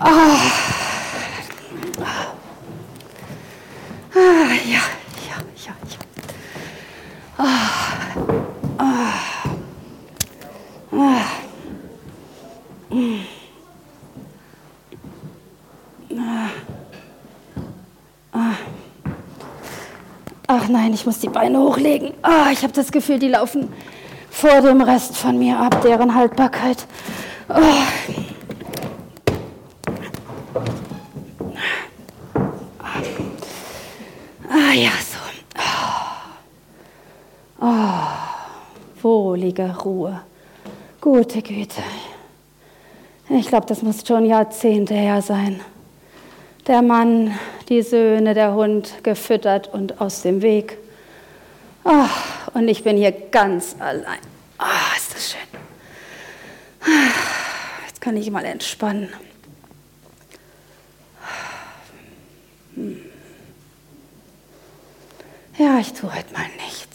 Ah. Ah, ja, ja, ja, ja. Ah. Ach nein, ich muss die Beine hochlegen. Ah, ich habe das Gefühl, die laufen vor dem Rest von mir ab, deren Haltbarkeit. Oh. Ah ja, so. Oh. Oh. Wohlige Ruhe. Gute Güte. Ich glaube, das muss schon Jahrzehnte her sein. Der Mann, die Söhne, der Hund gefüttert und aus dem Weg. Oh, und ich bin hier ganz allein. Oh, ist das schön. Jetzt kann ich mal entspannen. Hm. Ja, ich tue heute mal nichts.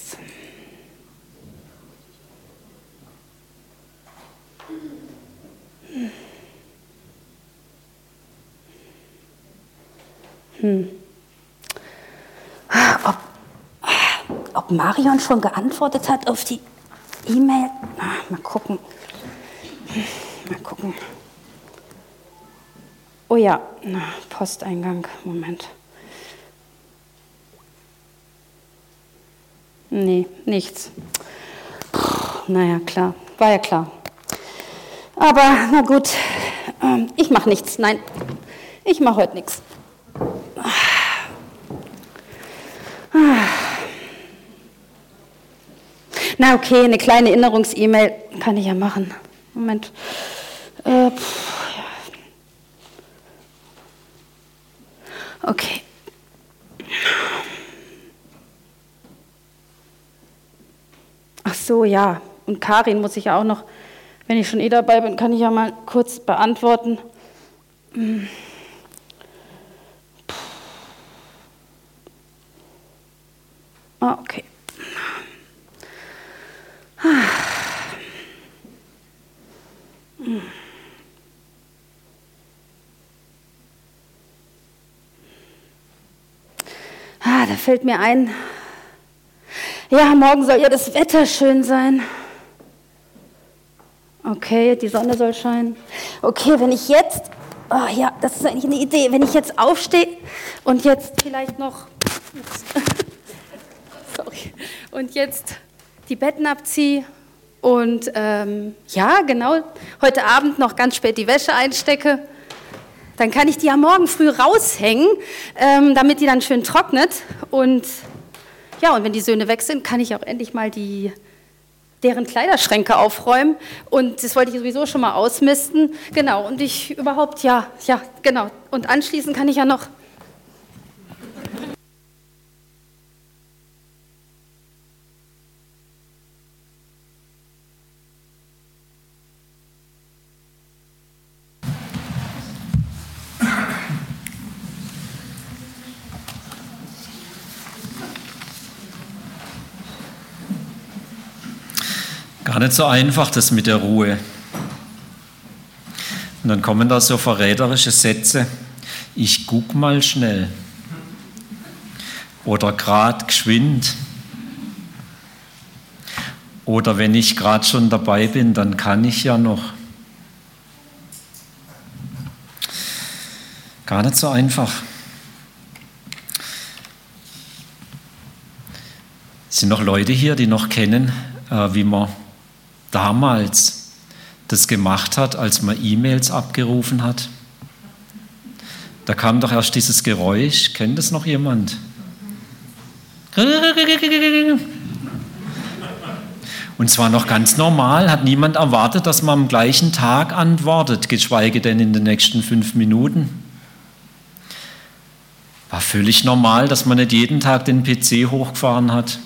Hm. Ob, ob Marion schon geantwortet hat auf die E-Mail? Mal gucken. Mal gucken. Oh ja, Posteingang. Moment. Nee, nichts. Naja, klar. War ja klar. Aber na gut, ähm, ich mache nichts. Nein, ich mache heute nichts. Na okay, eine kleine Erinnerungs-E-Mail kann ich ja machen. Moment. Äh, pff, ja. Okay. Ach so, ja. Und Karin muss ich ja auch noch, wenn ich schon eh dabei bin, kann ich ja mal kurz beantworten. Hm. Ah, okay. Ah, da fällt mir ein, ja, morgen soll ja das Wetter schön sein. Okay, die Sonne soll scheinen. Okay, wenn ich jetzt, oh ja, das ist eigentlich eine Idee, wenn ich jetzt aufstehe und jetzt vielleicht noch, sorry, und jetzt die Betten abziehe und ähm, ja, genau, heute Abend noch ganz spät die Wäsche einstecke, dann kann ich die ja morgen früh raushängen, ähm, damit die dann schön trocknet. Und ja, und wenn die Söhne weg sind, kann ich auch endlich mal die, deren Kleiderschränke aufräumen. Und das wollte ich sowieso schon mal ausmisten. Genau, und ich überhaupt, ja, ja, genau. Und anschließend kann ich ja noch nicht so einfach, das mit der Ruhe. Und dann kommen da so verräterische Sätze. Ich guck mal schnell. Oder grad geschwind. Oder wenn ich gerade schon dabei bin, dann kann ich ja noch. Gar nicht so einfach. Es sind noch Leute hier, die noch kennen, äh, wie man damals das gemacht hat, als man E-Mails abgerufen hat? Da kam doch erst dieses Geräusch. Kennt das noch jemand? Und zwar noch ganz normal, hat niemand erwartet, dass man am gleichen Tag antwortet, geschweige denn in den nächsten fünf Minuten. War völlig normal, dass man nicht jeden Tag den PC hochgefahren hat.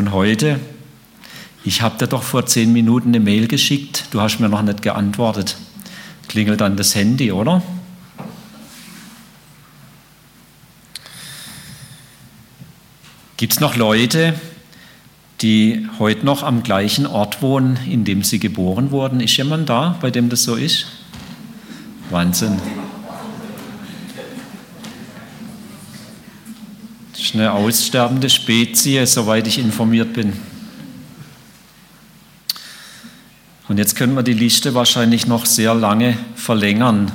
Und heute, ich habe dir doch vor zehn Minuten eine Mail geschickt, du hast mir noch nicht geantwortet. Klingelt dann das Handy, oder? Gibt es noch Leute, die heute noch am gleichen Ort wohnen, in dem sie geboren wurden. Ist jemand da, bei dem das so ist? Wahnsinn. Das ist eine aussterbende Spezies, soweit ich informiert bin. Und jetzt können wir die Liste wahrscheinlich noch sehr lange verlängern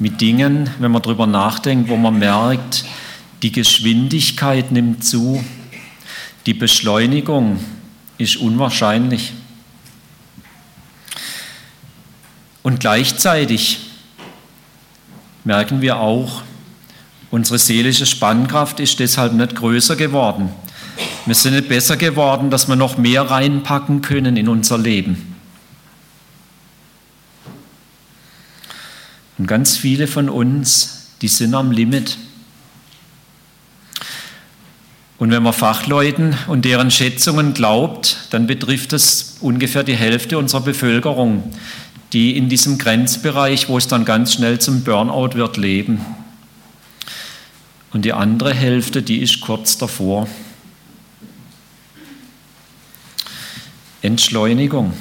mit Dingen, wenn man darüber nachdenkt, wo man merkt, die Geschwindigkeit nimmt zu, die Beschleunigung ist unwahrscheinlich. Und gleichzeitig merken wir auch, unsere seelische Spannkraft ist deshalb nicht größer geworden. Wir sind nicht besser geworden, dass wir noch mehr reinpacken können in unser Leben. Und ganz viele von uns, die sind am Limit. Und wenn man Fachleuten und deren Schätzungen glaubt, dann betrifft es ungefähr die Hälfte unserer Bevölkerung, die in diesem Grenzbereich, wo es dann ganz schnell zum Burnout wird, leben. Und die andere Hälfte, die ist kurz davor. Entschleunigung.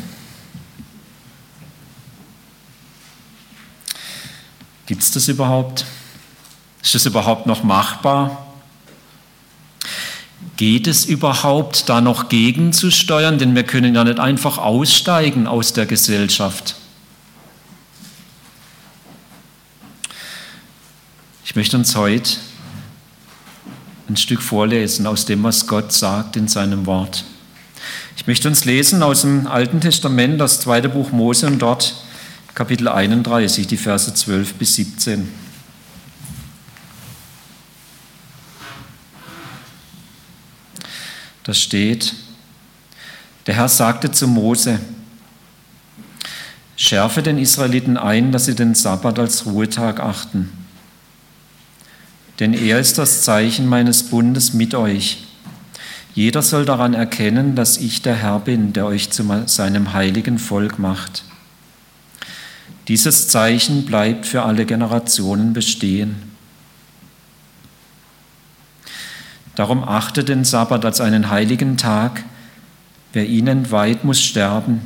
Gibt es das überhaupt? Ist das überhaupt noch machbar? Geht es überhaupt, da noch gegenzusteuern? Denn wir können ja nicht einfach aussteigen aus der Gesellschaft. Ich möchte uns heute ein Stück vorlesen aus dem, was Gott sagt in seinem Wort. Ich möchte uns lesen aus dem Alten Testament, das zweite Buch Mose und dort Kapitel 31, die Verse 12 bis 17. Da steht, der Herr sagte zu Mose, schärfe den Israeliten ein, dass sie den Sabbat als Ruhetag achten. Denn er ist das Zeichen meines Bundes mit euch. Jeder soll daran erkennen, dass ich der Herr bin, der euch zu seinem heiligen Volk macht. Dieses Zeichen bleibt für alle Generationen bestehen. Darum achte den Sabbat als einen heiligen Tag. Wer ihn entweiht, muss sterben.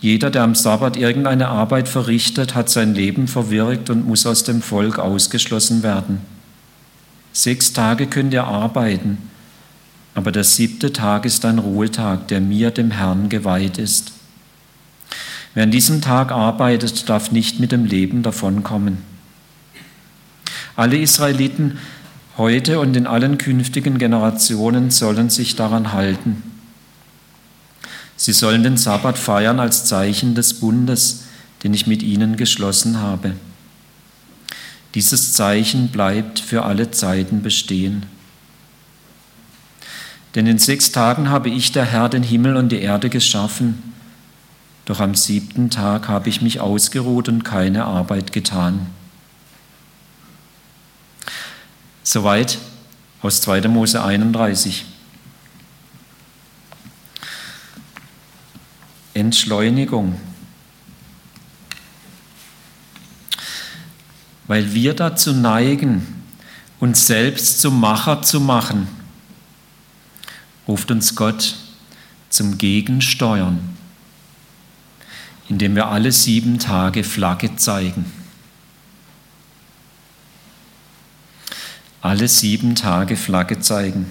Jeder, der am Sabbat irgendeine Arbeit verrichtet, hat sein Leben verwirkt und muss aus dem Volk ausgeschlossen werden. Sechs Tage könnt ihr arbeiten, aber der siebte Tag ist ein Ruhetag, der mir, dem Herrn, geweiht ist. Wer an diesem Tag arbeitet, darf nicht mit dem Leben davonkommen. Alle Israeliten heute und in allen künftigen Generationen sollen sich daran halten. Sie sollen den Sabbat feiern als Zeichen des Bundes, den ich mit ihnen geschlossen habe. Dieses Zeichen bleibt für alle Zeiten bestehen. Denn in sechs Tagen habe ich, der Herr, den Himmel und die Erde geschaffen doch am siebten Tag habe ich mich ausgeruht und keine Arbeit getan. Soweit aus 2. Mose 31. Entschleunigung. Weil wir dazu neigen, uns selbst zum Macher zu machen, ruft uns Gott zum Gegensteuern indem wir alle sieben Tage Flagge zeigen. Alle sieben Tage Flagge zeigen.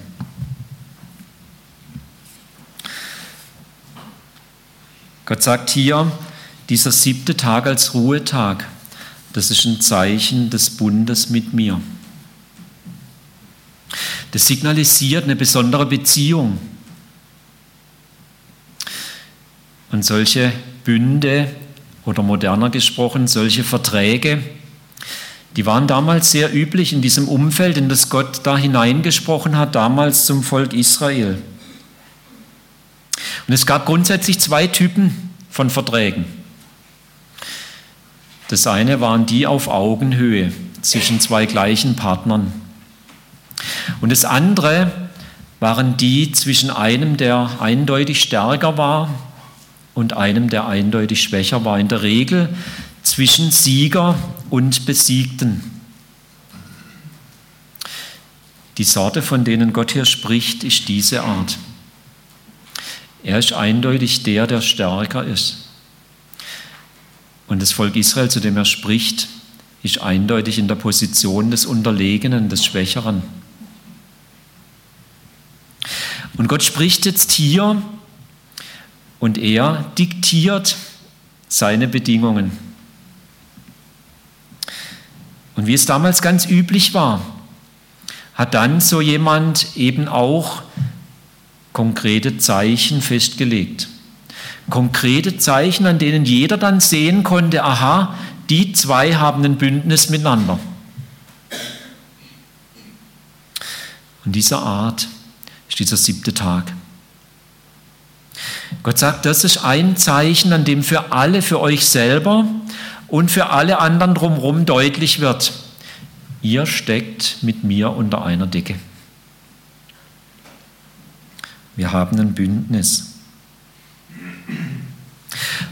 Gott sagt hier, dieser siebte Tag als Ruhetag, das ist ein Zeichen des Bundes mit mir. Das signalisiert eine besondere Beziehung. Und solche Bünde oder moderner gesprochen solche Verträge, die waren damals sehr üblich in diesem Umfeld, in das Gott da hineingesprochen hat, damals zum Volk Israel. Und es gab grundsätzlich zwei Typen von Verträgen. Das eine waren die auf Augenhöhe zwischen zwei gleichen Partnern. Und das andere waren die zwischen einem, der eindeutig stärker war und einem, der eindeutig schwächer war. In der Regel zwischen Sieger und Besiegten. Die Sorte, von denen Gott hier spricht, ist diese Art. Er ist eindeutig der, der stärker ist. Und das Volk Israel, zu dem er spricht, ist eindeutig in der Position des Unterlegenen, des Schwächeren. Und Gott spricht jetzt hier und er diktiert seine Bedingungen. Und wie es damals ganz üblich war, hat dann so jemand eben auch konkrete Zeichen festgelegt. Konkrete Zeichen, an denen jeder dann sehen konnte, aha, die zwei haben ein Bündnis miteinander. Und dieser Art ist dieser siebte Tag. Gott sagt, das ist ein Zeichen, an dem für alle, für euch selber und für alle anderen drumherum deutlich wird, ihr steckt mit mir unter einer Decke. Wir haben ein Bündnis.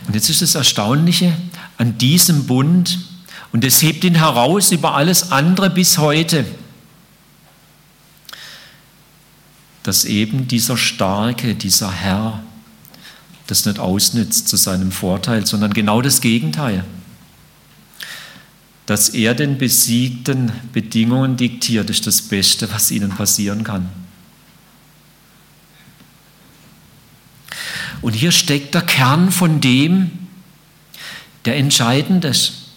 Und jetzt ist das Erstaunliche an diesem Bund, und es hebt ihn heraus über alles andere bis heute, dass eben dieser Starke, dieser Herr, das nicht ausnützt zu seinem Vorteil, sondern genau das Gegenteil. Dass er den Besiegten Bedingungen diktiert, ist das Beste, was ihnen passieren kann. Und hier steckt der Kern von dem, der entscheidend ist,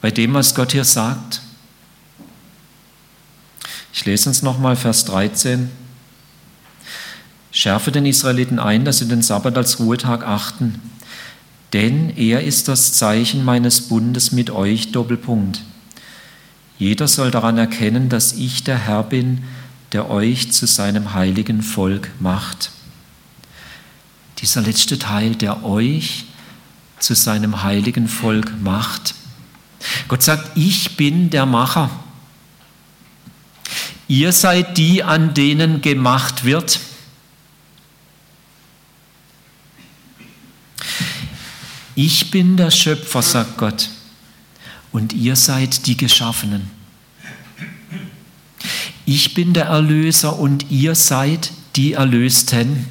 bei dem, was Gott hier sagt. Ich lese uns nochmal Vers 13. Schärfe den Israeliten ein, dass sie den Sabbat als Ruhetag achten, denn er ist das Zeichen meines Bundes mit euch, Doppelpunkt. Jeder soll daran erkennen, dass ich der Herr bin, der euch zu seinem heiligen Volk macht. Dieser letzte Teil, der euch zu seinem heiligen Volk macht. Gott sagt, ich bin der Macher. Ihr seid die, an denen gemacht wird. Ich bin der Schöpfer, sagt Gott, und ihr seid die Geschaffenen. Ich bin der Erlöser und ihr seid die Erlösten.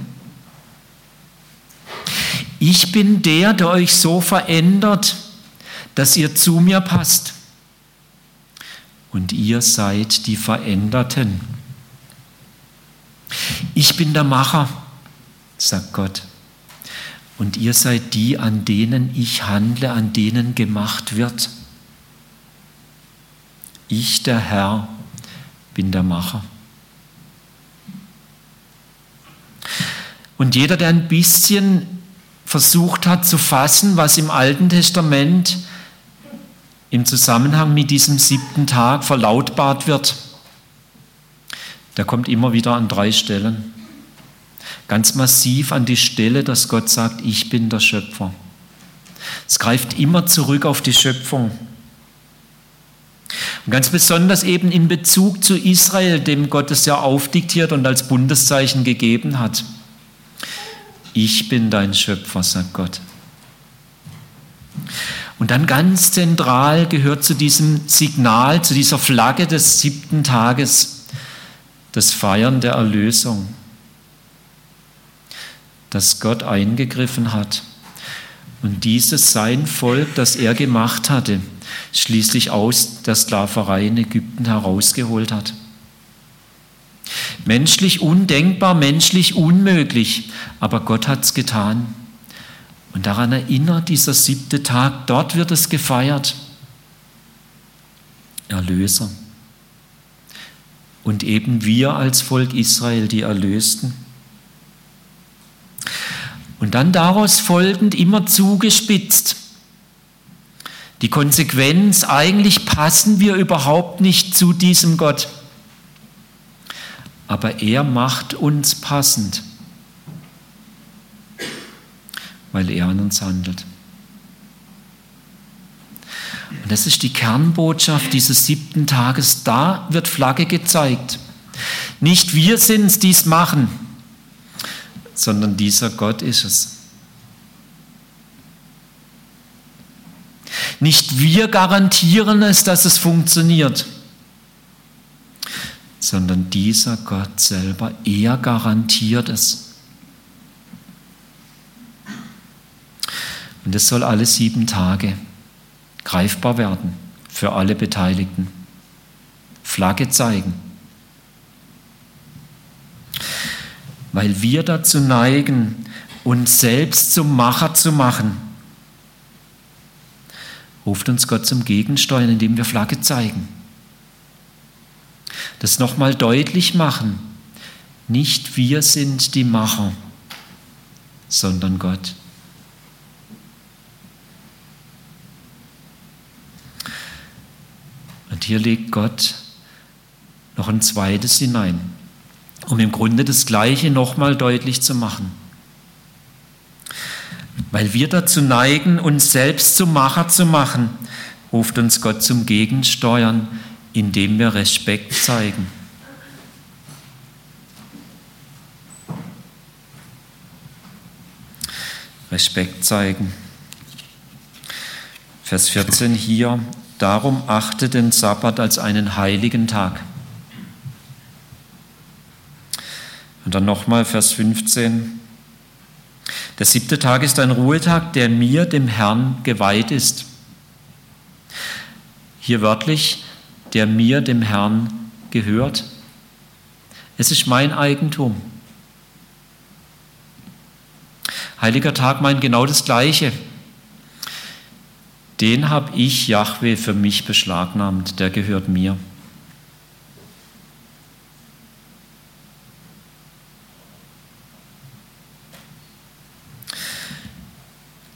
Ich bin der, der euch so verändert, dass ihr zu mir passt. Und ihr seid die Veränderten. Ich bin der Macher, sagt Gott. Und ihr seid die, an denen ich handle, an denen gemacht wird. Ich, der Herr, bin der Macher. Und jeder, der ein bisschen versucht hat zu fassen, was im Alten Testament im Zusammenhang mit diesem siebten Tag verlautbart wird, der kommt immer wieder an drei Stellen ganz massiv an die Stelle, dass Gott sagt, ich bin der Schöpfer. Es greift immer zurück auf die Schöpfung. Und ganz besonders eben in Bezug zu Israel, dem Gott es ja aufdiktiert und als Bundeszeichen gegeben hat. Ich bin dein Schöpfer, sagt Gott. Und dann ganz zentral gehört zu diesem Signal, zu dieser Flagge des siebten Tages, das Feiern der Erlösung dass Gott eingegriffen hat und dieses sein Volk, das er gemacht hatte, schließlich aus der Sklaverei in Ägypten herausgeholt hat. Menschlich undenkbar, menschlich unmöglich, aber Gott hat es getan. Und daran erinnert dieser siebte Tag, dort wird es gefeiert. Erlöser. Und eben wir als Volk Israel, die Erlösten. Und dann daraus folgend immer zugespitzt. Die Konsequenz, eigentlich passen wir überhaupt nicht zu diesem Gott. Aber er macht uns passend, weil er an uns handelt. Und das ist die Kernbotschaft dieses siebten Tages. Da wird Flagge gezeigt. Nicht wir sind es, die es machen sondern dieser Gott ist es. Nicht wir garantieren es, dass es funktioniert, sondern dieser Gott selber, er garantiert es. Und es soll alle sieben Tage greifbar werden für alle Beteiligten. Flagge zeigen. Weil wir dazu neigen, uns selbst zum Macher zu machen, ruft uns Gott zum Gegensteuern, indem wir Flagge zeigen. Das nochmal deutlich machen. Nicht wir sind die Macher, sondern Gott. Und hier legt Gott noch ein zweites hinein, um im Grunde das Gleiche nochmal deutlich zu machen. Weil wir dazu neigen, uns selbst zum Macher zu machen, ruft uns Gott zum Gegensteuern, indem wir Respekt zeigen. Respekt zeigen. Vers 14 hier, darum achte den Sabbat als einen heiligen Tag. Und dann nochmal Vers 15. Der siebte Tag ist ein Ruhetag, der mir, dem Herrn, geweiht ist. Hier wörtlich, der mir, dem Herrn, gehört. Es ist mein Eigentum. Heiliger Tag meint genau das Gleiche. Den habe ich, Yahweh, für mich beschlagnahmt, der gehört mir.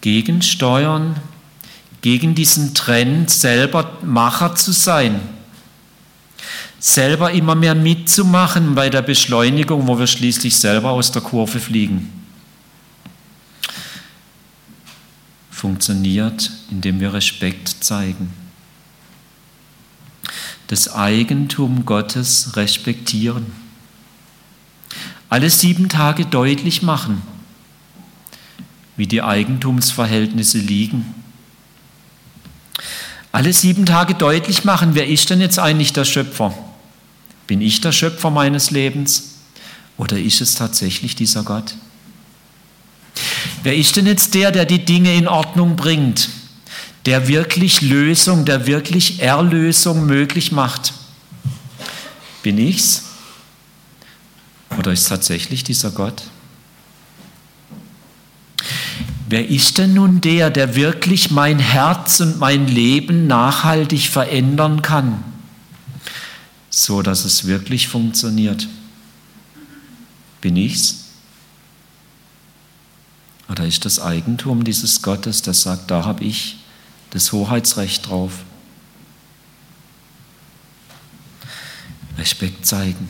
gegensteuern, gegen diesen Trend, selber Macher zu sein, selber immer mehr mitzumachen bei der Beschleunigung, wo wir schließlich selber aus der Kurve fliegen. Funktioniert, indem wir Respekt zeigen. Das Eigentum Gottes respektieren. Alle sieben Tage deutlich machen wie die Eigentumsverhältnisse liegen. Alle sieben Tage deutlich machen, wer ist denn jetzt eigentlich der Schöpfer? Bin ich der Schöpfer meines Lebens oder ist es tatsächlich dieser Gott? Wer ist denn jetzt der, der die Dinge in Ordnung bringt, der wirklich Lösung, der wirklich Erlösung möglich macht? Bin ich's? Oder ist tatsächlich dieser Gott? Wer ist denn nun der, der wirklich mein Herz und mein Leben nachhaltig verändern kann, so dass es wirklich funktioniert? Bin ich's? Oder ist das Eigentum dieses Gottes, das sagt, da habe ich das Hoheitsrecht drauf? Respekt zeigen.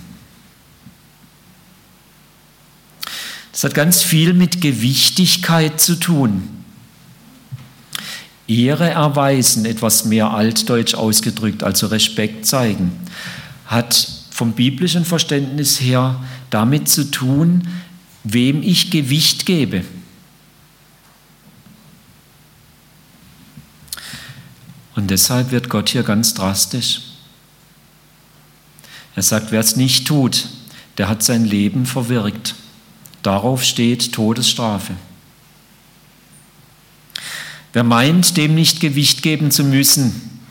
Das hat ganz viel mit Gewichtigkeit zu tun. Ehre erweisen, etwas mehr altdeutsch ausgedrückt, also Respekt zeigen, hat vom biblischen Verständnis her damit zu tun, wem ich Gewicht gebe. Und deshalb wird Gott hier ganz drastisch. Er sagt, wer es nicht tut, der hat sein Leben verwirkt. Darauf steht Todesstrafe. Wer meint, dem nicht Gewicht geben zu müssen,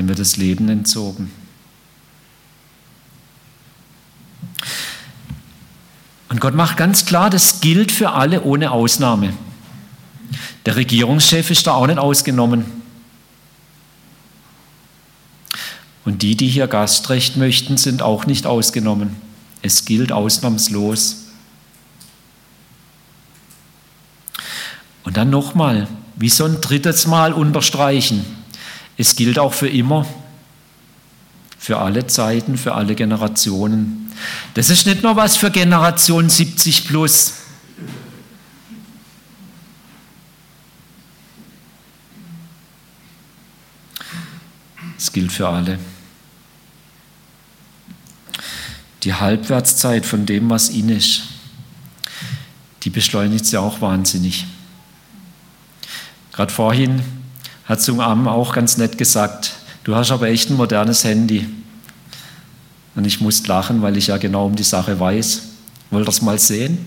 dem wird das Leben entzogen. Und Gott macht ganz klar, das gilt für alle ohne Ausnahme. Der Regierungschef ist da auch nicht ausgenommen. Und die, die hier Gastrecht möchten, sind auch nicht ausgenommen. Es gilt ausnahmslos. Und dann nochmal, wie so ein drittes Mal unterstreichen. Es gilt auch für immer, für alle Zeiten, für alle Generationen. Das ist nicht nur was für Generation 70 plus. Es gilt für alle die Halbwertszeit von dem, was in ist, die beschleunigt sie auch wahnsinnig. Gerade vorhin hat zum Armen auch ganz nett gesagt, du hast aber echt ein modernes Handy. Und ich musste lachen, weil ich ja genau um die Sache weiß. Wollt ihr das mal sehen?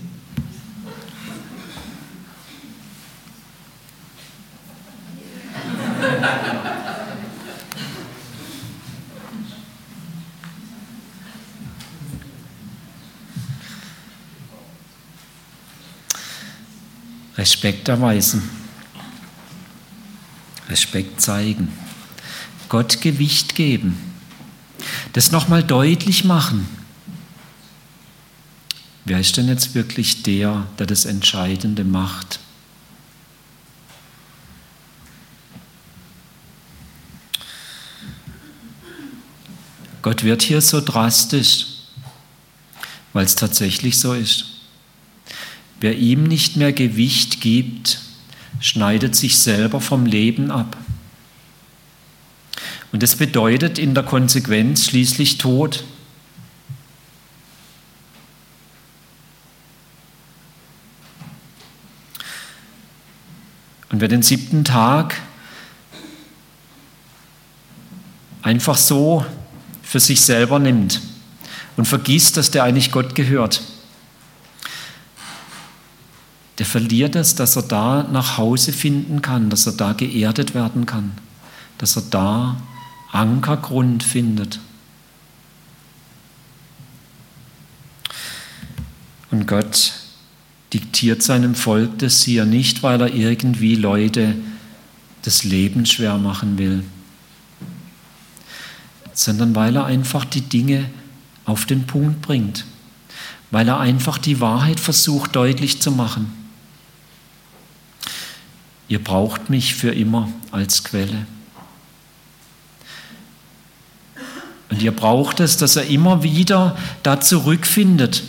Respekt erweisen. Respekt zeigen, Gott Gewicht geben, das nochmal deutlich machen. Wer ist denn jetzt wirklich der, der das Entscheidende macht? Gott wird hier so drastisch, weil es tatsächlich so ist. Wer ihm nicht mehr Gewicht gibt, schneidet sich selber vom Leben ab. Und das bedeutet in der Konsequenz schließlich Tod. Und wer den siebten Tag einfach so für sich selber nimmt und vergisst, dass der eigentlich Gott gehört, der verliert es, dass er da nach Hause finden kann, dass er da geerdet werden kann, dass er da Ankergrund findet. Und Gott diktiert seinem Volk das hier nicht, weil er irgendwie Leute das Leben schwer machen will, sondern weil er einfach die Dinge auf den Punkt bringt, weil er einfach die Wahrheit versucht deutlich zu machen. Ihr braucht mich für immer als Quelle. Und ihr braucht es, dass er immer wieder da zurückfindet.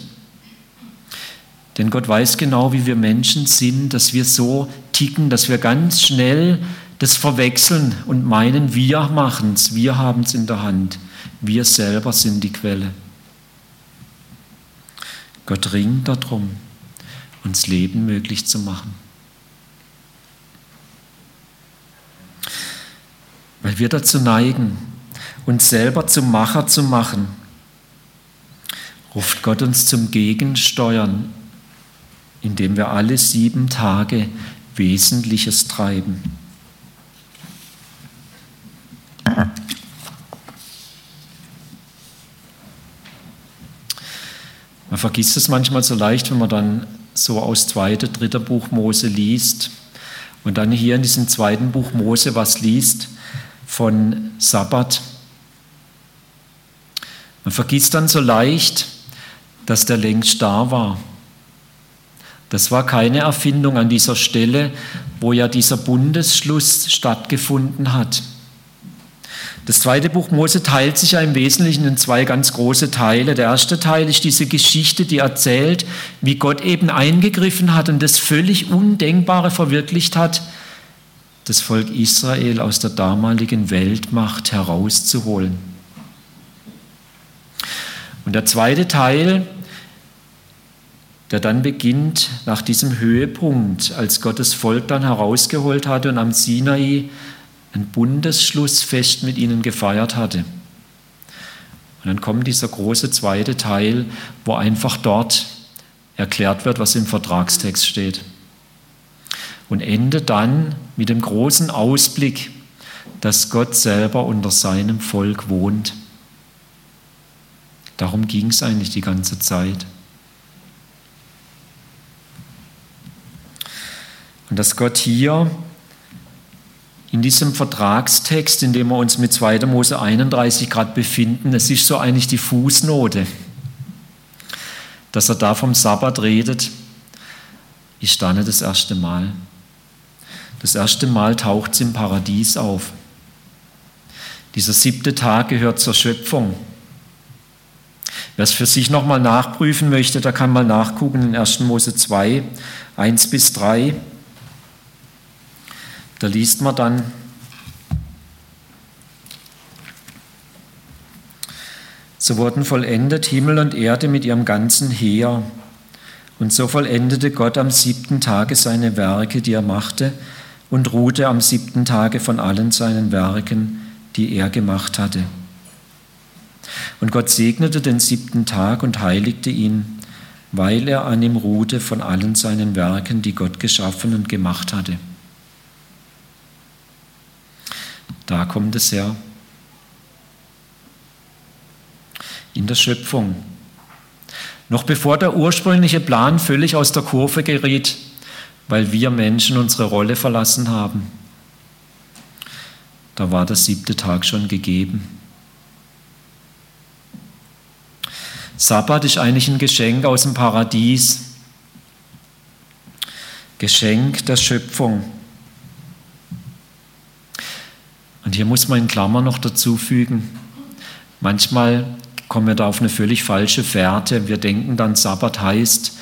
Denn Gott weiß genau, wie wir Menschen sind, dass wir so ticken, dass wir ganz schnell das verwechseln und meinen, wir machen es, wir haben es in der Hand, wir selber sind die Quelle. Gott ringt darum, uns Leben möglich zu machen. Weil wir dazu neigen, uns selber zum Macher zu machen, ruft Gott uns zum Gegensteuern, indem wir alle sieben Tage Wesentliches treiben. Man vergisst es manchmal so leicht, wenn man dann so aus zweiter, dritter Buch Mose liest und dann hier in diesem zweiten Buch Mose was liest, von Sabbat. Man vergisst dann so leicht, dass der längst da war. Das war keine Erfindung an dieser Stelle, wo ja dieser Bundesschluss stattgefunden hat. Das zweite Buch Mose teilt sich ja im Wesentlichen in zwei ganz große Teile. Der erste Teil ist diese Geschichte, die erzählt, wie Gott eben eingegriffen hat und das völlig Undenkbare verwirklicht hat, das Volk Israel aus der damaligen Weltmacht herauszuholen. Und der zweite Teil, der dann beginnt nach diesem Höhepunkt, als Gott das Volk dann herausgeholt hatte und am Sinai ein Bundesschlussfest mit ihnen gefeiert hatte. Und dann kommt dieser große zweite Teil, wo einfach dort erklärt wird, was im Vertragstext steht und endet dann mit dem großen Ausblick, dass Gott selber unter seinem Volk wohnt. Darum ging es eigentlich die ganze Zeit. Und dass Gott hier in diesem Vertragstext, in dem wir uns mit 2. Mose 31 gerade befinden, es ist so eigentlich die Fußnote, dass er da vom Sabbat redet, ist da nicht das erste Mal. Das erste Mal taucht es im Paradies auf. Dieser siebte Tag gehört zur Schöpfung. Wer es für sich nochmal nachprüfen möchte, der kann mal nachgucken in 1. Mose 2, 1 bis 3. Da liest man dann, so wurden vollendet Himmel und Erde mit ihrem ganzen Heer. Und so vollendete Gott am siebten Tage seine Werke, die er machte, und ruhte am siebten Tage von allen seinen Werken, die er gemacht hatte. Und Gott segnete den siebten Tag und heiligte ihn, weil er an ihm ruhte von allen seinen Werken, die Gott geschaffen und gemacht hatte. Da kommt es her. In der Schöpfung. Noch bevor der ursprüngliche Plan völlig aus der Kurve geriet, weil wir Menschen unsere Rolle verlassen haben. Da war der siebte Tag schon gegeben. Sabbat ist eigentlich ein Geschenk aus dem Paradies. Geschenk der Schöpfung. Und hier muss man in Klammer noch dazu fügen, manchmal kommen wir da auf eine völlig falsche Fährte. Wir denken dann, Sabbat heißt,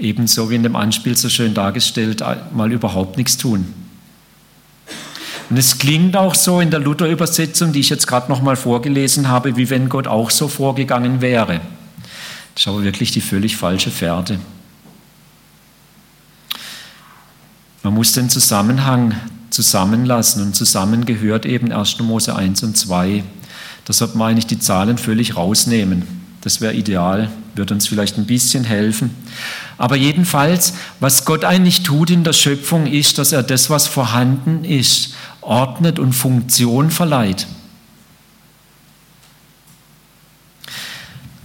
ebenso wie in dem Anspiel so schön dargestellt, mal überhaupt nichts tun. Und es klingt auch so in der Luther-Übersetzung, die ich jetzt gerade nochmal vorgelesen habe, wie wenn Gott auch so vorgegangen wäre. Das ist aber wirklich die völlig falsche Fährte. Man muss den Zusammenhang zusammenlassen und zusammen gehört eben 1. Mose 1 und 2. Da sollte man eigentlich die Zahlen völlig rausnehmen. Das wäre ideal, wird uns vielleicht ein bisschen helfen. Aber jedenfalls, was Gott eigentlich tut in der Schöpfung, ist, dass er das, was vorhanden ist, ordnet und Funktion verleiht.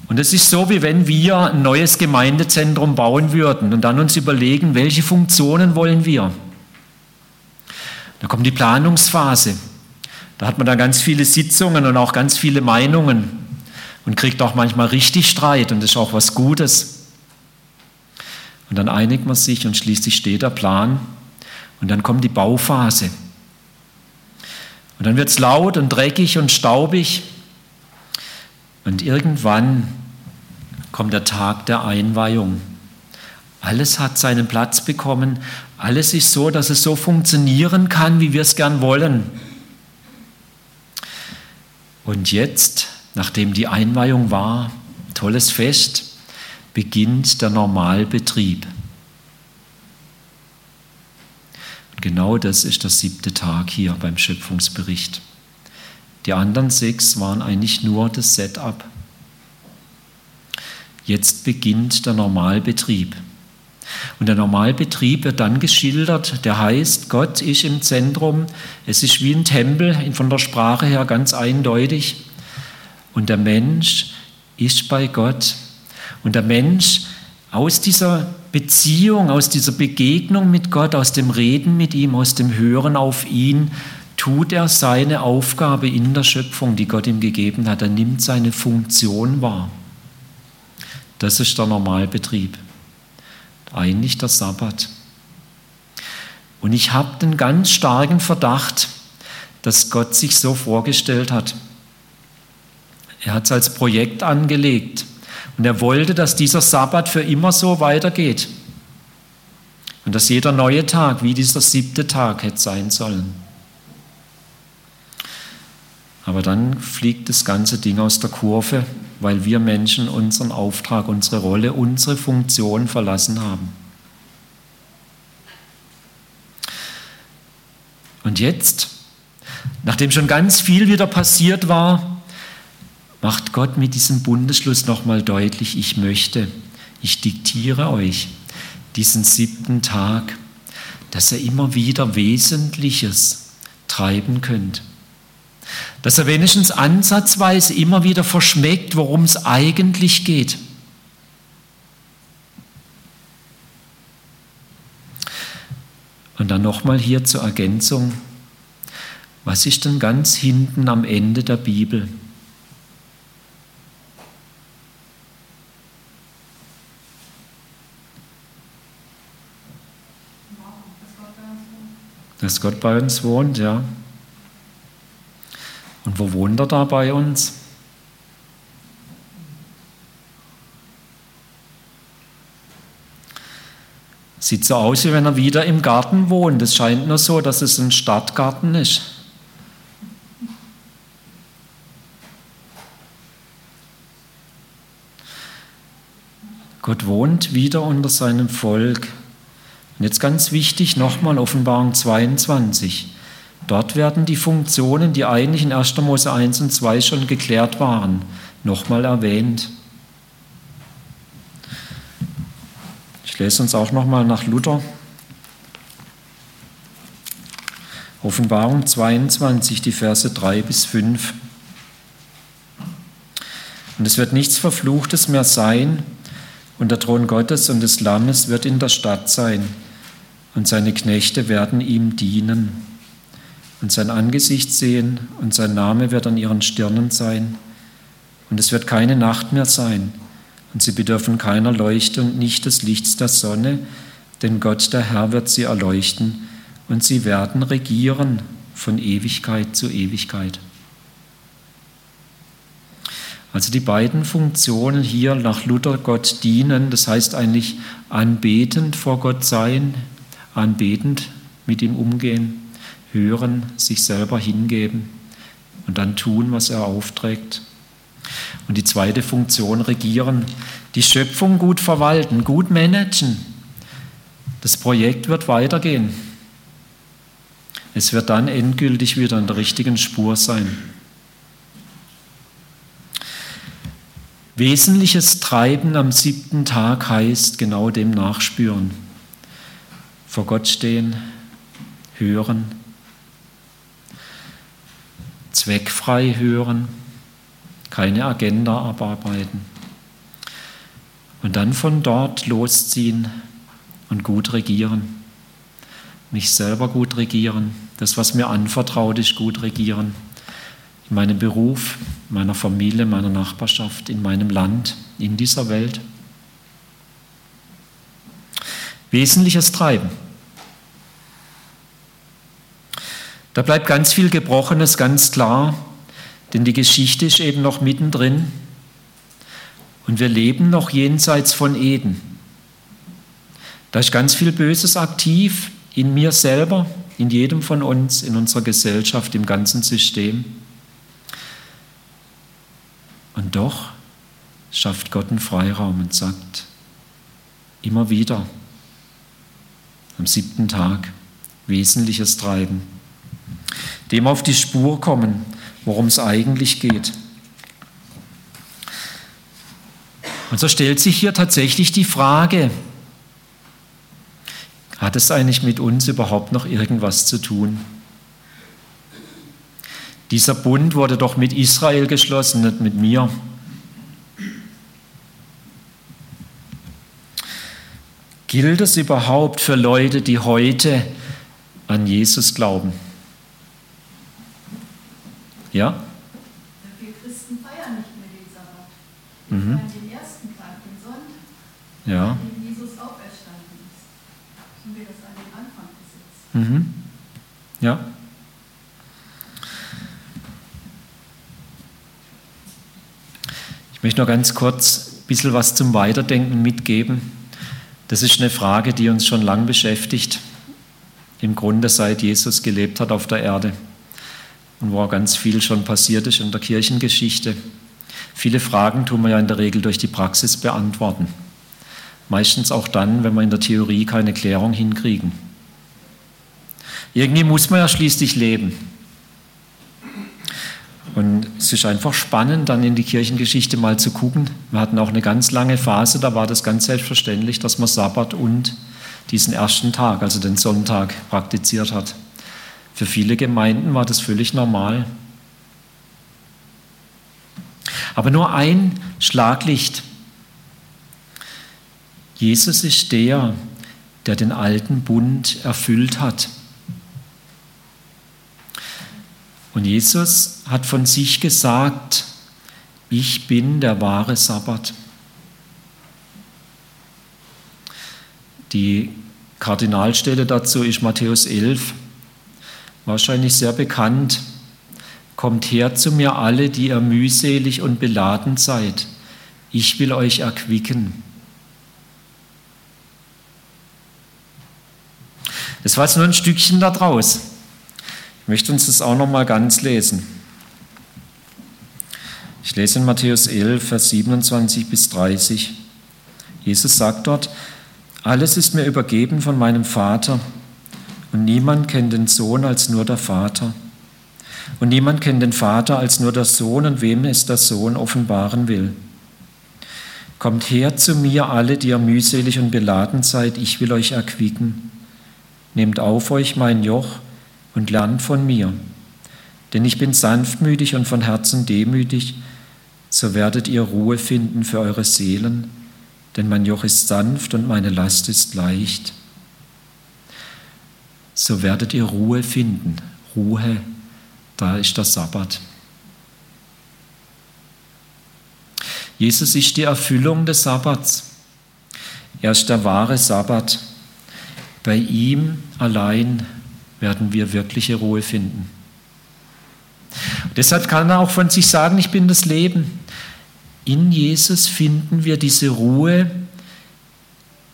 Und es ist so, wie wenn wir ein neues Gemeindezentrum bauen würden und dann uns überlegen, welche Funktionen wollen wir. Da kommt die Planungsphase. Da hat man dann ganz viele Sitzungen und auch ganz viele Meinungen und kriegt auch manchmal richtig Streit und das ist auch was Gutes. Und dann einigt man sich und schließlich steht der Plan und dann kommt die Bauphase. Und dann wird es laut und dreckig und staubig und irgendwann kommt der Tag der Einweihung. Alles hat seinen Platz bekommen. Alles ist so, dass es so funktionieren kann, wie wir es gern wollen. Und jetzt, nachdem die Einweihung war, tolles Fest, beginnt der Normalbetrieb. Und genau das ist der siebte Tag hier beim Schöpfungsbericht. Die anderen sechs waren eigentlich nur das Setup. Jetzt beginnt der Normalbetrieb. Und der Normalbetrieb wird dann geschildert, der heißt, Gott ist im Zentrum, es ist wie ein Tempel, von der Sprache her ganz eindeutig. Und der Mensch ist bei Gott. Und der Mensch aus dieser Beziehung, aus dieser Begegnung mit Gott, aus dem Reden mit ihm, aus dem Hören auf ihn, tut er seine Aufgabe in der Schöpfung, die Gott ihm gegeben hat. Er nimmt seine Funktion wahr. Das ist der Normalbetrieb. Eigentlich der Sabbat. Und ich habe den ganz starken Verdacht, dass Gott sich so vorgestellt hat. Er hat es als Projekt angelegt und er wollte, dass dieser Sabbat für immer so weitergeht und dass jeder neue Tag wie dieser siebte Tag hätte sein sollen. Aber dann fliegt das ganze Ding aus der Kurve weil wir Menschen unseren Auftrag, unsere Rolle, unsere Funktion verlassen haben. Und jetzt, nachdem schon ganz viel wieder passiert war, macht Gott mit diesem Bundesschluss nochmal deutlich, ich möchte, ich diktiere euch diesen siebten Tag, dass ihr immer wieder Wesentliches treiben könnt dass er wenigstens ansatzweise immer wieder verschmeckt, worum es eigentlich geht. Und dann nochmal hier zur Ergänzung, was ist denn ganz hinten am Ende der Bibel? Dass Gott bei uns wohnt, ja. Und wo wohnt er da bei uns? Sieht so aus, wie wenn er wieder im Garten wohnt. Es scheint nur so, dass es ein Stadtgarten ist. Gott wohnt wieder unter seinem Volk. Und jetzt ganz wichtig, nochmal Offenbarung 22. Dort werden die Funktionen, die eigentlich in 1. Mose 1 und 2 schon geklärt waren, nochmal erwähnt. Ich lese uns auch nochmal nach Luther. Offenbarung 22, die Verse 3 bis 5. Und es wird nichts Verfluchtes mehr sein, und der Thron Gottes und des Lammes wird in der Stadt sein, und seine Knechte werden ihm dienen und sein Angesicht sehen, und sein Name wird an ihren Stirnen sein. Und es wird keine Nacht mehr sein, und sie bedürfen keiner Leuchte und nicht des Lichts der Sonne, denn Gott der Herr wird sie erleuchten, und sie werden regieren von Ewigkeit zu Ewigkeit. Also die beiden Funktionen hier nach Luther Gott dienen, das heißt eigentlich anbetend vor Gott sein, anbetend mit ihm umgehen, hören, sich selber hingeben und dann tun, was er aufträgt. Und die zweite Funktion regieren, die Schöpfung gut verwalten, gut managen. Das Projekt wird weitergehen. Es wird dann endgültig wieder in der richtigen Spur sein. Wesentliches Treiben am siebten Tag heißt genau dem nachspüren. Vor Gott stehen, hören, zweckfrei hören, keine Agenda abarbeiten. Und dann von dort losziehen und gut regieren. Mich selber gut regieren, das, was mir anvertraut ist, gut regieren in meinem Beruf, meiner Familie, meiner Nachbarschaft, in meinem Land, in dieser Welt. Wesentliches Treiben. Da bleibt ganz viel Gebrochenes ganz klar, denn die Geschichte ist eben noch mittendrin und wir leben noch jenseits von Eden. Da ist ganz viel Böses aktiv in mir selber, in jedem von uns, in unserer Gesellschaft, im ganzen System. Und doch schafft Gott einen Freiraum und sagt immer wieder am siebten Tag Wesentliches treiben, dem auf die Spur kommen, worum es eigentlich geht. Und so stellt sich hier tatsächlich die Frage, hat es eigentlich mit uns überhaupt noch irgendwas zu tun? Dieser Bund wurde doch mit Israel geschlossen, nicht mit mir. Gilt es überhaupt für Leute, die heute an Jesus glauben? Ja? Wir Christen feiern nicht mehr den Sabbat. Wir mhm. feiern den ersten Tag, den Sonntag, ja. an dem Jesus auferstanden ist. Und wir das an den Anfang gesetzt. Mhm. Ja. möchte noch ganz kurz ein bisschen was zum Weiterdenken mitgeben. Das ist eine Frage, die uns schon lange beschäftigt, im Grunde seit Jesus gelebt hat auf der Erde und wo ganz viel schon passiert ist in der Kirchengeschichte. Viele Fragen tun wir ja in der Regel durch die Praxis beantworten. Meistens auch dann, wenn wir in der Theorie keine Klärung hinkriegen. Irgendwie muss man ja schließlich leben. Und es ist einfach spannend, dann in die Kirchengeschichte mal zu gucken. Wir hatten auch eine ganz lange Phase, da war das ganz selbstverständlich, dass man Sabbat und diesen ersten Tag, also den Sonntag, praktiziert hat. Für viele Gemeinden war das völlig normal. Aber nur ein Schlaglicht. Jesus ist der, der den alten Bund erfüllt hat. Und Jesus hat von sich gesagt, ich bin der wahre Sabbat. Die Kardinalstelle dazu ist Matthäus 11, wahrscheinlich sehr bekannt. Kommt her zu mir alle, die ihr mühselig und beladen seid. Ich will euch erquicken. Das war jetzt nur ein Stückchen da draus. Ich möchte uns das auch noch mal ganz lesen. Ich lese in Matthäus 11, Vers 27 bis 30. Jesus sagt dort, alles ist mir übergeben von meinem Vater und niemand kennt den Sohn als nur der Vater. Und niemand kennt den Vater als nur der Sohn und wem es der Sohn offenbaren will. Kommt her zu mir alle, die ihr mühselig und beladen seid, ich will euch erquicken. Nehmt auf euch mein Joch und lernt von mir. Denn ich bin sanftmütig und von Herzen demütig, so werdet ihr Ruhe finden für eure Seelen, denn mein Joch ist sanft und meine Last ist leicht. So werdet ihr Ruhe finden. Ruhe, da ist der Sabbat. Jesus ist die Erfüllung des Sabbats. Er ist der wahre Sabbat. Bei ihm allein werden wir wirkliche Ruhe finden. deshalb kann er auch von sich sagen, ich bin das Leben. In Jesus finden wir diese Ruhe,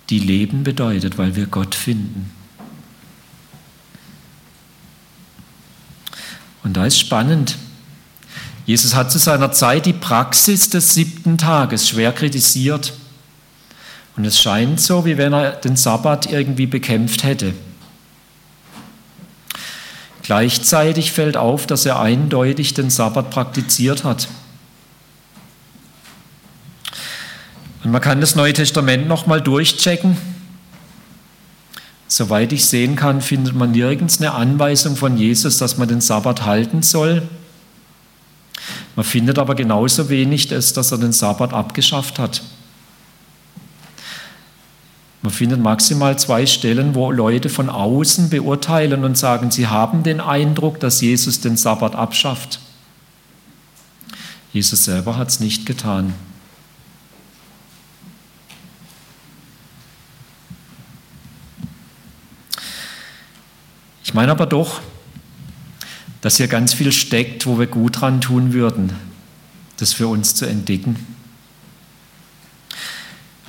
die Leben bedeutet, weil wir Gott finden. Und da ist spannend. Jesus hat zu seiner Zeit die Praxis des siebten Tages schwer kritisiert. Und es scheint so, wie wenn er den Sabbat irgendwie bekämpft hätte. Gleichzeitig fällt auf, dass er eindeutig den Sabbat praktiziert hat. Und man kann das Neue Testament nochmal durchchecken. Soweit ich sehen kann, findet man nirgends eine Anweisung von Jesus, dass man den Sabbat halten soll. Man findet aber genauso wenig, dass er den Sabbat abgeschafft hat. Man findet maximal zwei Stellen, wo Leute von außen beurteilen und sagen, sie haben den Eindruck, dass Jesus den Sabbat abschafft. Jesus selber hat es nicht getan. Ich meine aber doch, dass hier ganz viel steckt, wo wir gut dran tun würden, das für uns zu entdecken.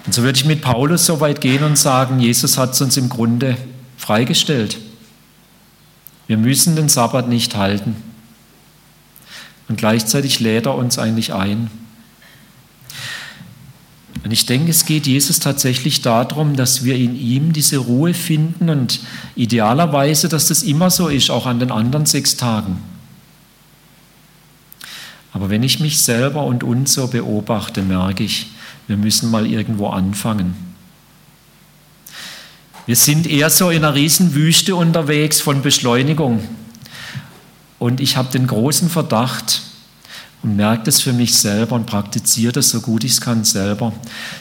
Und so würde ich mit Paulus so weit gehen und sagen, Jesus hat es uns im Grunde freigestellt. Wir müssen den Sabbat nicht halten. Und gleichzeitig lädt er uns eigentlich ein. Und ich denke, es geht Jesus tatsächlich darum, dass wir in ihm diese Ruhe finden und idealerweise, dass das immer so ist, auch an den anderen sechs Tagen. Aber wenn ich mich selber und uns so beobachte, merke ich, wir müssen mal irgendwo anfangen. Wir sind eher so in einer Riesenwüste unterwegs von Beschleunigung. Und ich habe den großen Verdacht und merke das für mich selber und praktiziere das so gut ich es kann selber,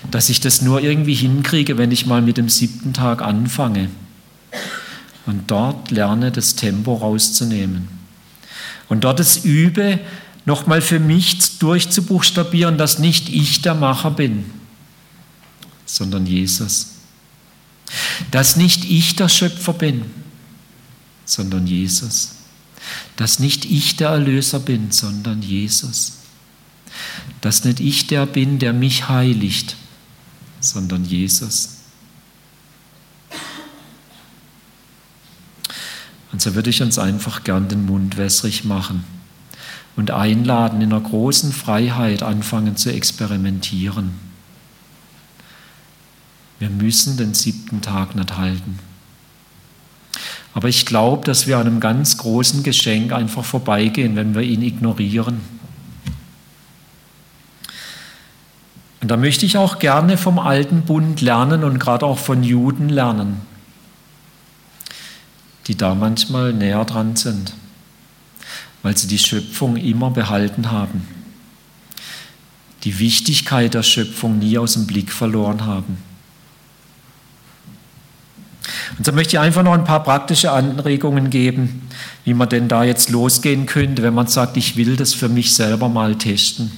dass ich das nur irgendwie hinkriege, wenn ich mal mit dem siebten Tag anfange und dort lerne, das Tempo rauszunehmen. Und dort das übe, nochmal für mich durchzubuchstabieren, dass nicht ich der Macher bin, sondern Jesus. Dass nicht ich der Schöpfer bin, sondern Jesus. Dass nicht ich der Erlöser bin, sondern Jesus. Dass nicht ich der bin, der mich heiligt, sondern Jesus. Und so würde ich uns einfach gern den Mund wässrig machen und einladen, in einer großen Freiheit anfangen zu experimentieren. Wir müssen den siebten Tag nicht halten. Aber ich glaube, dass wir an einem ganz großen Geschenk einfach vorbeigehen, wenn wir ihn ignorieren. Und da möchte ich auch gerne vom alten Bund lernen und gerade auch von Juden lernen, die da manchmal näher dran sind weil sie die Schöpfung immer behalten haben, die Wichtigkeit der Schöpfung nie aus dem Blick verloren haben. Und so möchte ich einfach noch ein paar praktische Anregungen geben, wie man denn da jetzt losgehen könnte, wenn man sagt, ich will das für mich selber mal testen.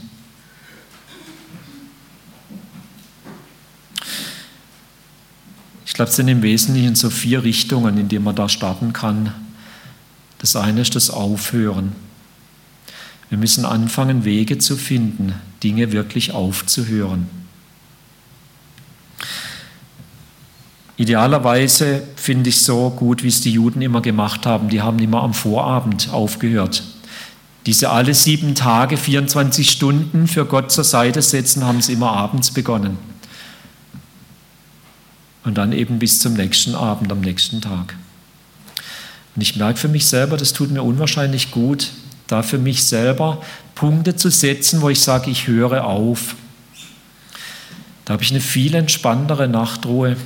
Ich glaube, es sind im Wesentlichen so vier Richtungen, in denen man da starten kann. Das eine ist das Aufhören. Wir müssen anfangen, Wege zu finden, Dinge wirklich aufzuhören. Idealerweise finde ich so gut, wie es die Juden immer gemacht haben. Die haben immer am Vorabend aufgehört. Diese alle sieben Tage, 24 Stunden für Gott zur Seite setzen, haben sie immer abends begonnen. Und dann eben bis zum nächsten Abend, am nächsten Tag. Und ich merke für mich selber, das tut mir unwahrscheinlich gut, da für mich selber Punkte zu setzen, wo ich sage, ich höre auf. Da habe ich eine viel entspanntere Nachtruhe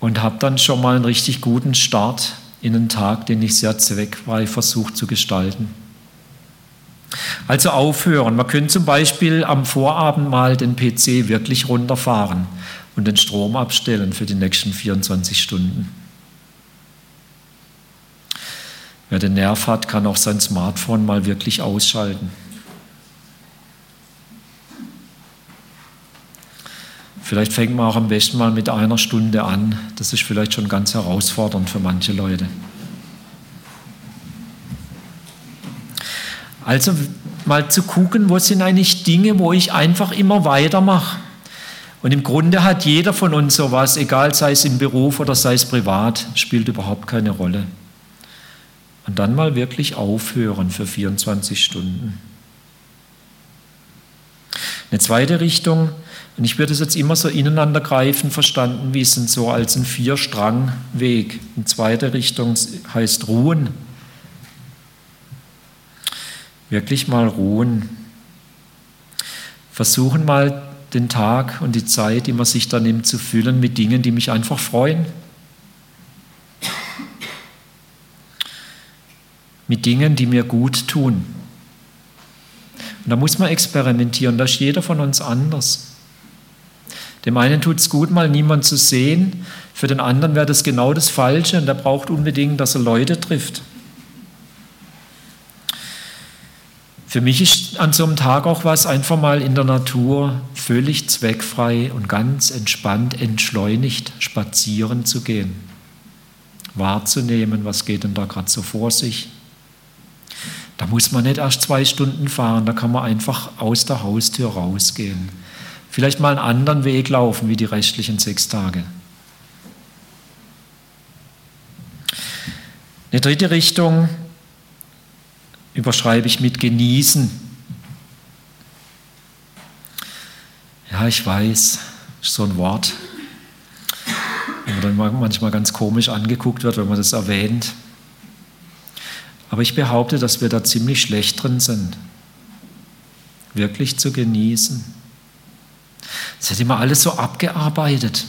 und habe dann schon mal einen richtig guten Start in einen Tag, den ich sehr zweckfrei versuche zu gestalten. Also aufhören. Man könnte zum Beispiel am Vorabend mal den PC wirklich runterfahren und den Strom abstellen für die nächsten 24 Stunden. Wer den Nerv hat, kann auch sein Smartphone mal wirklich ausschalten. Vielleicht fängt man auch am besten mal mit einer Stunde an. Das ist vielleicht schon ganz herausfordernd für manche Leute. Also mal zu gucken, wo sind eigentlich Dinge, wo ich einfach immer weitermache. Und im Grunde hat jeder von uns sowas, egal sei es im Beruf oder sei es privat, spielt überhaupt keine Rolle. Und dann mal wirklich aufhören für 24 Stunden. Eine zweite Richtung, und ich würde es jetzt immer so ineinandergreifend verstanden wissen, so als ein Vier-Strang-Weg. Eine zweite Richtung heißt Ruhen wirklich mal ruhen. Versuchen mal den Tag und die Zeit, die man sich da nimmt, zu füllen mit Dingen, die mich einfach freuen. Mit Dingen, die mir gut tun. Und da muss man experimentieren, da ist jeder von uns anders. Dem einen tut es gut, mal niemanden zu sehen, für den anderen wäre das genau das Falsche und der braucht unbedingt, dass er Leute trifft. Für mich ist an so einem Tag auch was, einfach mal in der Natur völlig zweckfrei und ganz entspannt, entschleunigt spazieren zu gehen. Wahrzunehmen, was geht denn da gerade so vor sich. Da muss man nicht erst zwei Stunden fahren, da kann man einfach aus der Haustür rausgehen. Vielleicht mal einen anderen Weg laufen wie die restlichen sechs Tage. Eine dritte Richtung, überschreibe ich mit genießen. Ja, ich weiß, so ein Wort, wo man dann manchmal ganz komisch angeguckt wird, wenn man das erwähnt. Aber ich behaupte, dass wir da ziemlich schlecht drin sind, wirklich zu genießen. Es wird immer alles so abgearbeitet.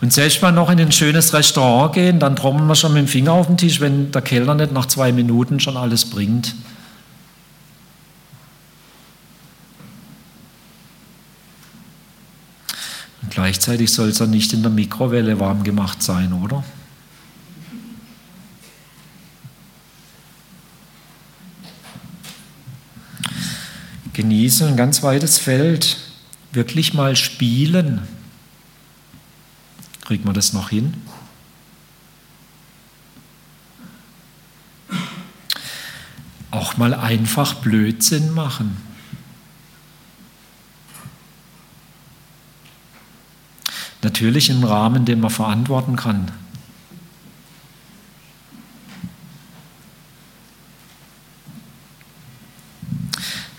Und selbst mal noch in ein schönes Restaurant gehen, dann trommeln wir schon mit dem Finger auf den Tisch, wenn der Kellner nicht nach zwei Minuten schon alles bringt. Gleichzeitig soll es ja nicht in der Mikrowelle warm gemacht sein, oder? Genießen ein ganz weites Feld. Wirklich mal spielen. Kriegt man das noch hin? Auch mal einfach Blödsinn machen. Natürlich im Rahmen, den man verantworten kann.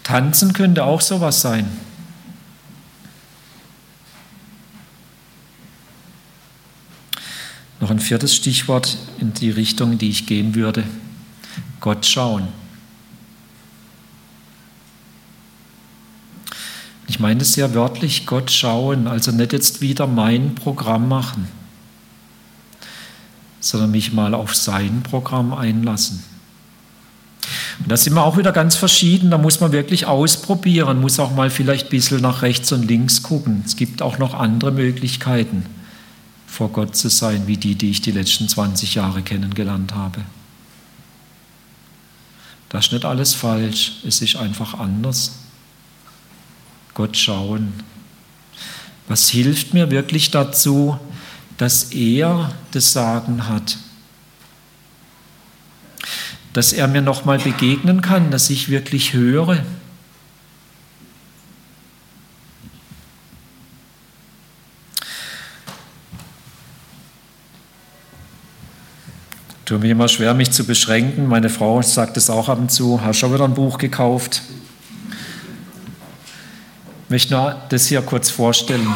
Tanzen könnte auch sowas sein. Noch ein viertes Stichwort in die Richtung, in die ich gehen würde. Gott schauen. Ich meine es sehr wörtlich, Gott schauen, also nicht jetzt wieder mein Programm machen, sondern mich mal auf sein Programm einlassen. Und da sind wir auch wieder ganz verschieden, da muss man wirklich ausprobieren, muss auch mal vielleicht ein bisschen nach rechts und links gucken. Es gibt auch noch andere Möglichkeiten, vor Gott zu sein, wie die, die ich die letzten 20 Jahre kennengelernt habe. Das ist nicht alles falsch, es ist einfach anders. Gott schauen. Was hilft mir wirklich dazu, dass er das Sagen hat? Dass er mir nochmal begegnen kann, dass ich wirklich höre. Tut mir immer schwer, mich zu beschränken. Meine Frau sagt es auch ab und zu, hast schon wieder ein Buch gekauft möchte nur das hier kurz vorstellen.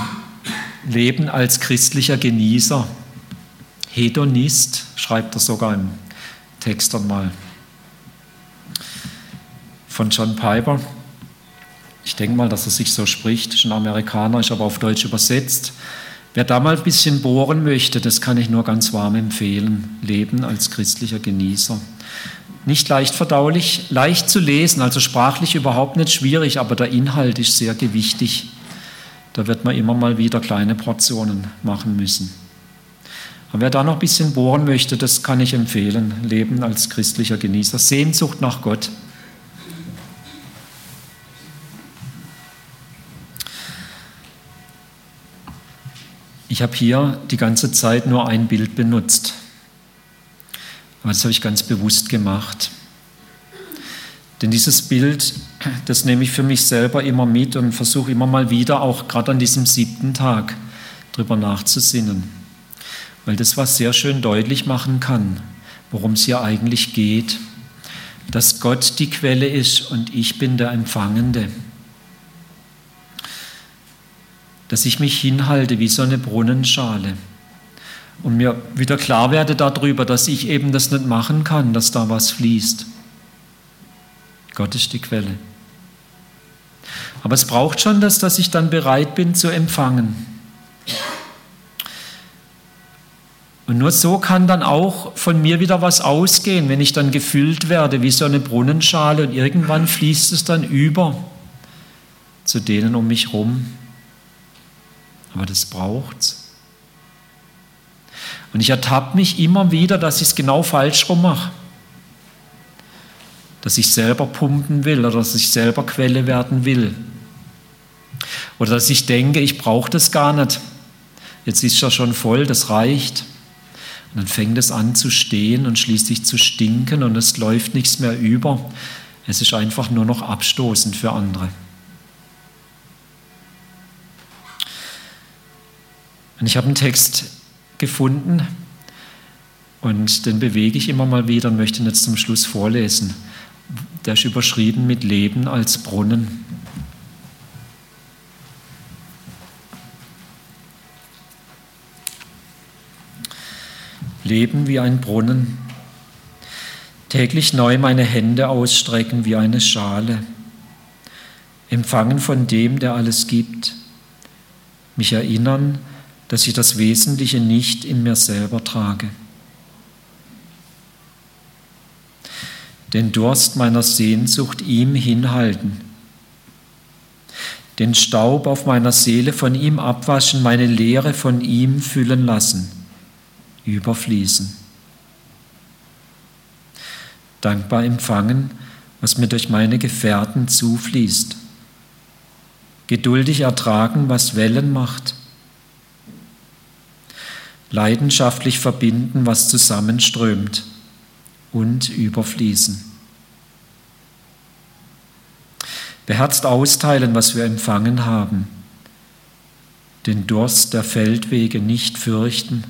Leben als christlicher Genießer. Hedonist, schreibt er sogar im Text einmal. Von John Piper. Ich denke mal, dass er sich so spricht. Ist ein Amerikaner, ist aber auf Deutsch übersetzt. Wer da mal ein bisschen bohren möchte, das kann ich nur ganz warm empfehlen. Leben als christlicher Genießer. Nicht leicht verdaulich, leicht zu lesen, also sprachlich überhaupt nicht schwierig, aber der Inhalt ist sehr gewichtig. Da wird man immer mal wieder kleine Portionen machen müssen. Aber wer da noch ein bisschen bohren möchte, das kann ich empfehlen. Leben als christlicher Genießer. Sehnsucht nach Gott. Ich habe hier die ganze Zeit nur ein Bild benutzt. Aber das habe ich ganz bewusst gemacht. Denn dieses Bild, das nehme ich für mich selber immer mit und versuche immer mal wieder, auch gerade an diesem siebten Tag, drüber nachzusinnen. Weil das was sehr schön deutlich machen kann, worum es hier eigentlich geht. Dass Gott die Quelle ist und ich bin der Empfangende. Dass ich mich hinhalte wie so eine Brunnenschale und mir wieder klar werde darüber, dass ich eben das nicht machen kann, dass da was fließt. Gott ist die Quelle. Aber es braucht schon das, dass ich dann bereit bin zu empfangen. Und nur so kann dann auch von mir wieder was ausgehen, wenn ich dann gefüllt werde wie so eine Brunnenschale und irgendwann fließt es dann über zu denen um mich herum. Aber das braucht's. Und ich ertappe mich immer wieder, dass ich es genau falsch rum mache. Dass ich selber pumpen will oder dass ich selber Quelle werden will. Oder dass ich denke, ich brauche das gar nicht. Jetzt ist es ja schon voll, das reicht. Und dann fängt es an zu stehen und schließlich zu stinken und es läuft nichts mehr über. Es ist einfach nur noch abstoßend für andere. Und ich habe einen Text gefunden und den bewege ich immer mal wieder und möchte ihn jetzt zum Schluss vorlesen. Der ist überschrieben mit Leben als Brunnen. Leben wie ein Brunnen, täglich neu meine Hände ausstrecken wie eine Schale, empfangen von dem, der alles gibt, mich erinnern, dass ich das Wesentliche nicht in mir selber trage. Den Durst meiner Sehnsucht ihm hinhalten, den Staub auf meiner Seele von ihm abwaschen, meine Leere von ihm füllen lassen, überfließen. Dankbar empfangen, was mir durch meine Gefährten zufließt. Geduldig ertragen, was Wellen macht leidenschaftlich verbinden, was zusammenströmt und überfließen. Beherzt austeilen, was wir empfangen haben, den Durst der Feldwege nicht fürchten,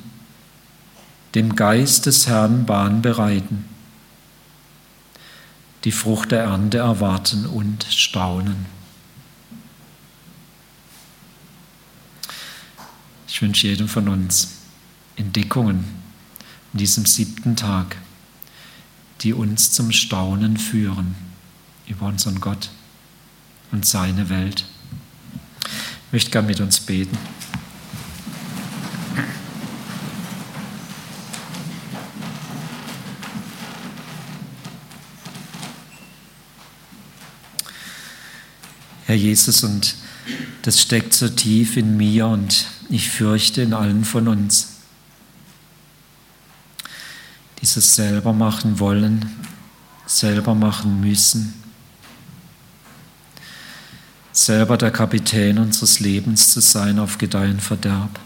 dem Geist des Herrn Bahn bereiten, die Frucht der Ernte erwarten und staunen. Ich wünsche jedem von uns Entdeckungen in diesem siebten Tag, die uns zum Staunen führen über unseren Gott und seine Welt. Ich möchte gerne mit uns beten. Herr Jesus, und das steckt so tief in mir und ich fürchte in allen von uns dieses selber machen wollen, selber machen müssen, selber der Kapitän unseres Lebens zu sein auf Gedeihen Verderb.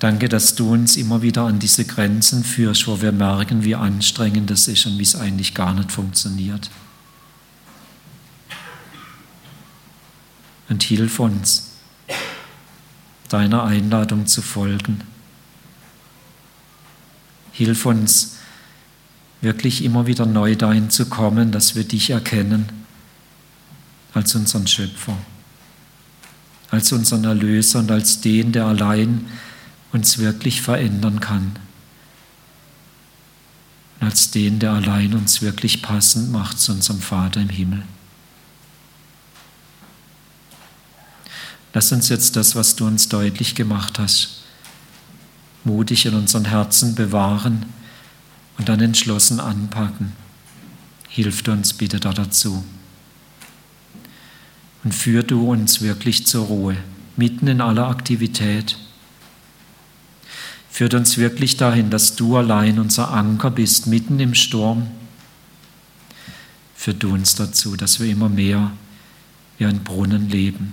Danke, dass du uns immer wieder an diese Grenzen führst, wo wir merken, wie anstrengend das ist und wie es eigentlich gar nicht funktioniert. Und hilf uns, deiner Einladung zu folgen. Hilf uns wirklich immer wieder neu dahin zu kommen, dass wir dich erkennen als unseren Schöpfer, als unseren Erlöser und als den, der allein uns wirklich verändern kann. Und als den, der allein uns wirklich passend macht zu unserem Vater im Himmel. Lass uns jetzt das, was du uns deutlich gemacht hast, mutig in unseren Herzen bewahren und dann entschlossen anpacken. Hilf uns bitte da dazu. Und führ du uns wirklich zur Ruhe, mitten in aller Aktivität. Führt uns wirklich dahin, dass du allein unser Anker bist, mitten im Sturm. Führ du uns dazu, dass wir immer mehr wie ein Brunnen leben,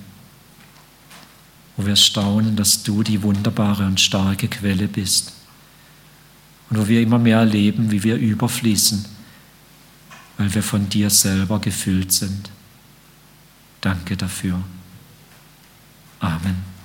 wo wir staunen, dass du die wunderbare und starke Quelle bist und wo wir immer mehr erleben, wie wir überfließen, weil wir von dir selber gefüllt sind. Danke dafür. Amen.